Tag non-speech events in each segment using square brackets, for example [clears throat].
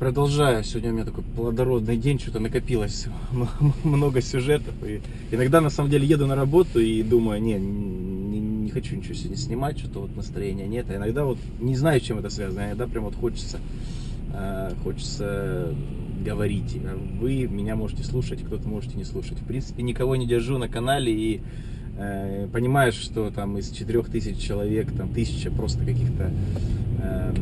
продолжаю. Сегодня у меня такой плодородный день, что-то накопилось [laughs] много сюжетов. И иногда на самом деле еду на работу и думаю, не, не, не хочу ничего сегодня снимать, что-то вот настроения нет. А иногда вот не знаю, чем это связано, иногда прям вот хочется, э, хочется говорить. Вы меня можете слушать, кто-то можете не слушать. В принципе, никого не держу на канале и э, понимаешь, что там из четырех тысяч человек, там тысяча просто каких-то э,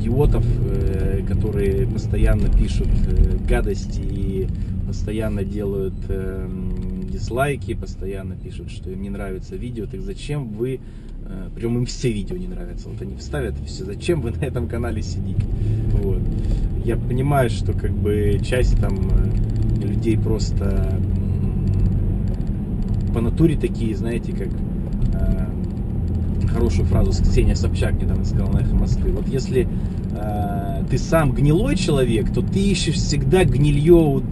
идиотов, э, которые постоянно пишут э, гадости и постоянно делают э, дизлайки, постоянно пишут, что им не нравится видео, так зачем вы, прям им все видео не нравятся, вот они вставят и все, зачем вы на этом канале сидите, вот. Я понимаю, что как бы часть там людей просто по натуре такие, знаете, как хорошую фразу Ксения Собчак недавно сказала на «Эхо Москвы». Вот если э, ты сам гнилой человек, то ты ищешь всегда гнилье у,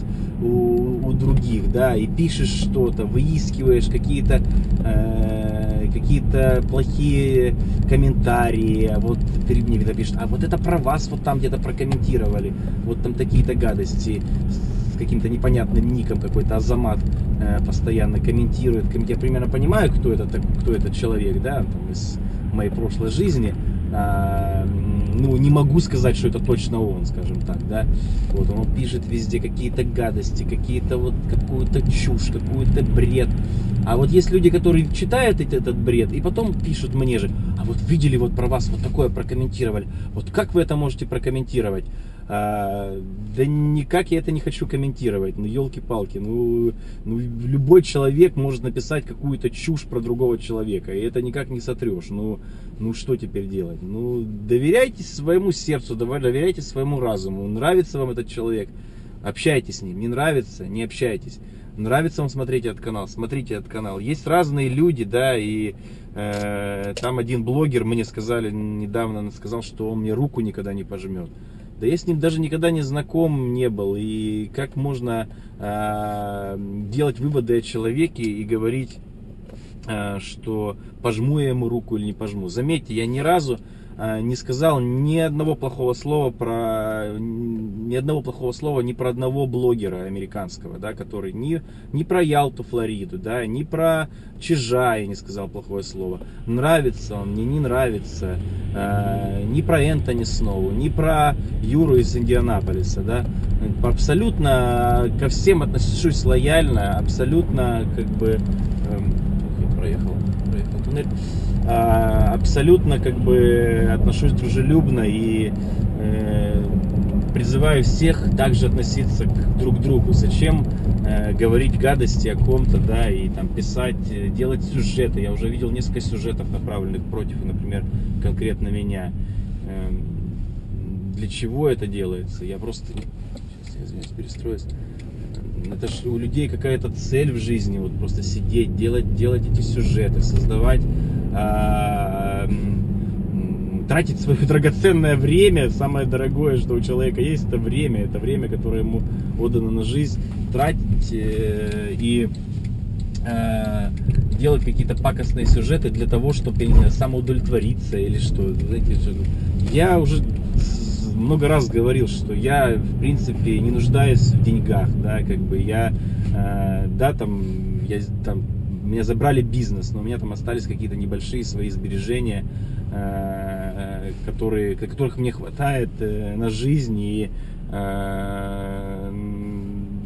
у, у других, да, и пишешь что-то, выискиваешь какие-то э, какие-то плохие комментарии, а вот перед мне пишет, а вот это про вас вот там где-то прокомментировали, вот там такие-то гадости каким-то непонятным ником какой-то Азамат Э, постоянно комментирует. Я примерно понимаю, кто это, кто этот человек, да, там, из моей прошлой жизни. А, ну, не могу сказать, что это точно он, скажем так, да. Вот, он пишет везде какие-то гадости, какие-то вот, какую-то чушь, какую-то бред. А вот есть люди, которые читают этот бред и потом пишут мне же, а вот видели вот про вас вот такое прокомментировали. Вот как вы это можете прокомментировать? А, да никак я это не хочу комментировать. Ну, елки-палки. Ну, ну, любой человек может написать какую-то чушь про другого человека. И это никак не сотрешь. Ну, ну что теперь делать? Ну, доверяйте своему сердцу, доверяйте своему разуму. Нравится вам этот человек, общайтесь с ним. Не нравится, не общайтесь. Нравится вам смотреть этот канал, смотрите этот канал. Есть разные люди, да, и э, там один блогер мне сказали недавно, сказал, что он мне руку никогда не пожмет. Да я с ним даже никогда не знаком не был. И как можно э, делать выводы о человеке и говорить, э, что пожму я ему руку или не пожму. Заметьте, я ни разу не сказал ни одного плохого слова про ни одного плохого слова ни про одного блогера американского, да, который ни, ни про Ялту, Флориду, да, ни про Чижа я не сказал плохое слово. Нравится он, мне не нравится. Э, ни про Энтони Сноу, ни про Юру из Индианаполиса, да. Абсолютно ко всем отношусь лояльно, абсолютно как бы э, проехал, проехал туннель абсолютно как бы отношусь дружелюбно и э, призываю всех также относиться к друг другу. Зачем э, говорить гадости о ком-то, да, и там писать, э, делать сюжеты. Я уже видел несколько сюжетов, направленных против, например, конкретно меня. Э, для чего это делается? Я просто... Сейчас я извиняюсь, перестроюсь. Это же у людей какая-то цель в жизни, вот просто сидеть, делать, делать эти сюжеты, создавать а, тратить свое драгоценное время, самое дорогое, что у человека есть, это время, это время, которое ему отдано на жизнь, тратить э, и э, делать какие-то пакостные сюжеты для того, чтобы самоудовлетвориться или что. Знаете, я уже много раз говорил, что я, в принципе, не нуждаюсь в деньгах, да, как бы. Я, э, да, там, я там меня забрали бизнес, но у меня там остались какие-то небольшие свои сбережения, э, которые, которых мне хватает э, на жизнь. И, э,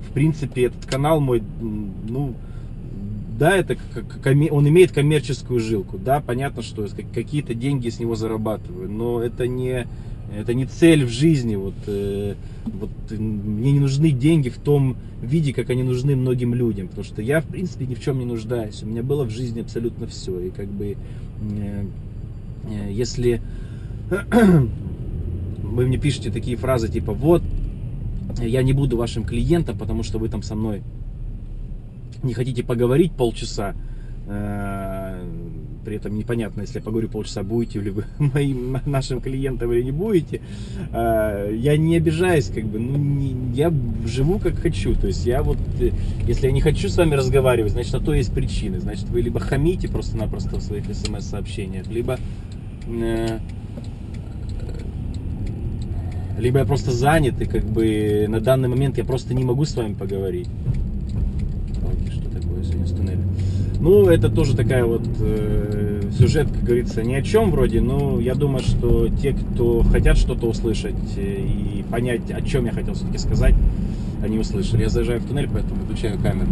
в принципе, этот канал мой, ну, да, это он имеет коммерческую жилку, да, понятно, что какие-то деньги с него зарабатываю, но это не это не цель в жизни. Вот, э, вот мне не нужны деньги в том виде, как они нужны многим людям, потому что я в принципе ни в чем не нуждаюсь. У меня было в жизни абсолютно все, и как бы э, э, если [clears throat] вы мне пишете такие фразы типа вот я не буду вашим клиентом, потому что вы там со мной не хотите поговорить полчаса, при этом непонятно, если я поговорю полчаса, будете ли вы [laughs] моим нашим клиентом или не будете. А, я не обижаюсь, как бы, ну, не, я живу как хочу. То есть я вот, э, если я не хочу с вами разговаривать, значит, на то есть причины. Значит, вы либо хамите просто-напросто в своих смс-сообщениях, либо э, Либо я просто занят, и как бы на данный момент я просто не могу с вами поговорить. Палки, что такое сегодня с туннелем? Ну, это тоже такая вот э, сюжет, как говорится, ни о чем вроде, но я думаю, что те, кто хотят что-то услышать э, и понять, о чем я хотел все-таки сказать, они услышали. Я заезжаю в туннель, поэтому выключаю камеру.